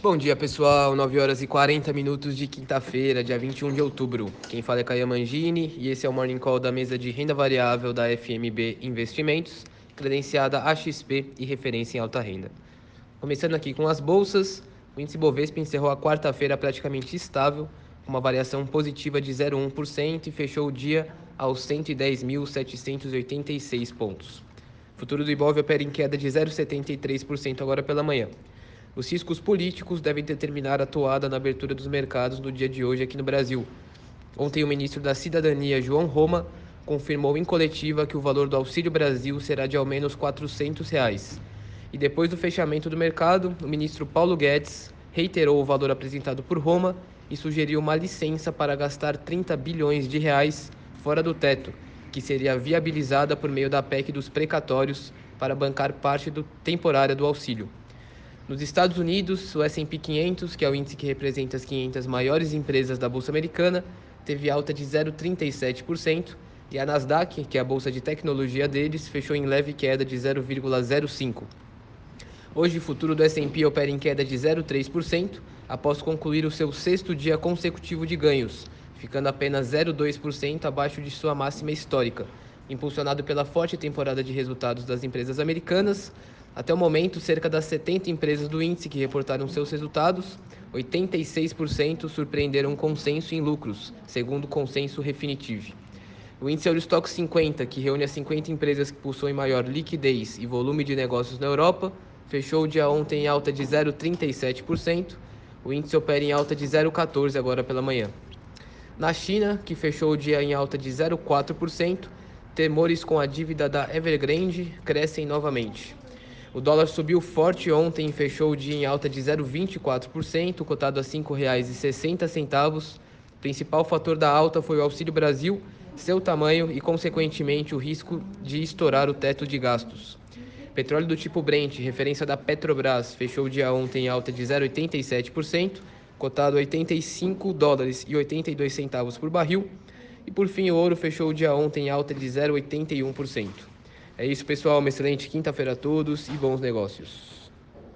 Bom dia, pessoal. 9 horas e 40 minutos de quinta-feira, dia 21 de outubro. Quem fala é Caia Mangini e esse é o Morning Call da mesa de renda variável da FMB Investimentos, credenciada AXP e referência em alta renda. Começando aqui com as bolsas, o índice Bovespa encerrou a quarta-feira praticamente estável, com uma variação positiva de 0,1% e fechou o dia aos 110.786 pontos. O futuro do Ibov opera em queda de 0,73% agora pela manhã. Os riscos políticos devem determinar a toada na abertura dos mercados no dia de hoje aqui no Brasil. Ontem, o ministro da Cidadania, João Roma, confirmou em coletiva que o valor do Auxílio Brasil será de ao menos 400 reais. E depois do fechamento do mercado, o ministro Paulo Guedes reiterou o valor apresentado por Roma e sugeriu uma licença para gastar 30 bilhões de reais fora do teto, que seria viabilizada por meio da PEC dos precatórios para bancar parte do temporária do auxílio. Nos Estados Unidos, o S&P 500, que é o índice que representa as 500 maiores empresas da bolsa americana, teve alta de 0,37%, e a Nasdaq, que é a bolsa de tecnologia deles, fechou em leve queda de 0,05%. Hoje, o futuro do S&P opera em queda de 0,3%, após concluir o seu sexto dia consecutivo de ganhos, ficando apenas 0,2% abaixo de sua máxima histórica, impulsionado pela forte temporada de resultados das empresas americanas, até o momento, cerca das 70 empresas do índice que reportaram seus resultados, 86% surpreenderam consenso em lucros, segundo o consenso Refinitiv. O índice Eurostock 50, que reúne as 50 empresas que possuem maior liquidez e volume de negócios na Europa, fechou o dia ontem em alta de 0,37%. O índice opera em alta de 0,14% agora pela manhã. Na China, que fechou o dia em alta de 0,4%, temores com a dívida da Evergrande crescem novamente. O dólar subiu forte ontem e fechou o dia em alta de 0,24%, cotado a R$ 5,60. O principal fator da alta foi o Auxílio Brasil, seu tamanho e, consequentemente, o risco de estourar o teto de gastos. Petróleo do tipo Brent, referência da Petrobras, fechou o dia ontem em alta de 0,87%, cotado a 85 dólares e 82 centavos por barril. E por fim, o ouro fechou o dia ontem em alta de 0,81%. É isso, pessoal. Uma excelente quinta-feira a todos e bons negócios.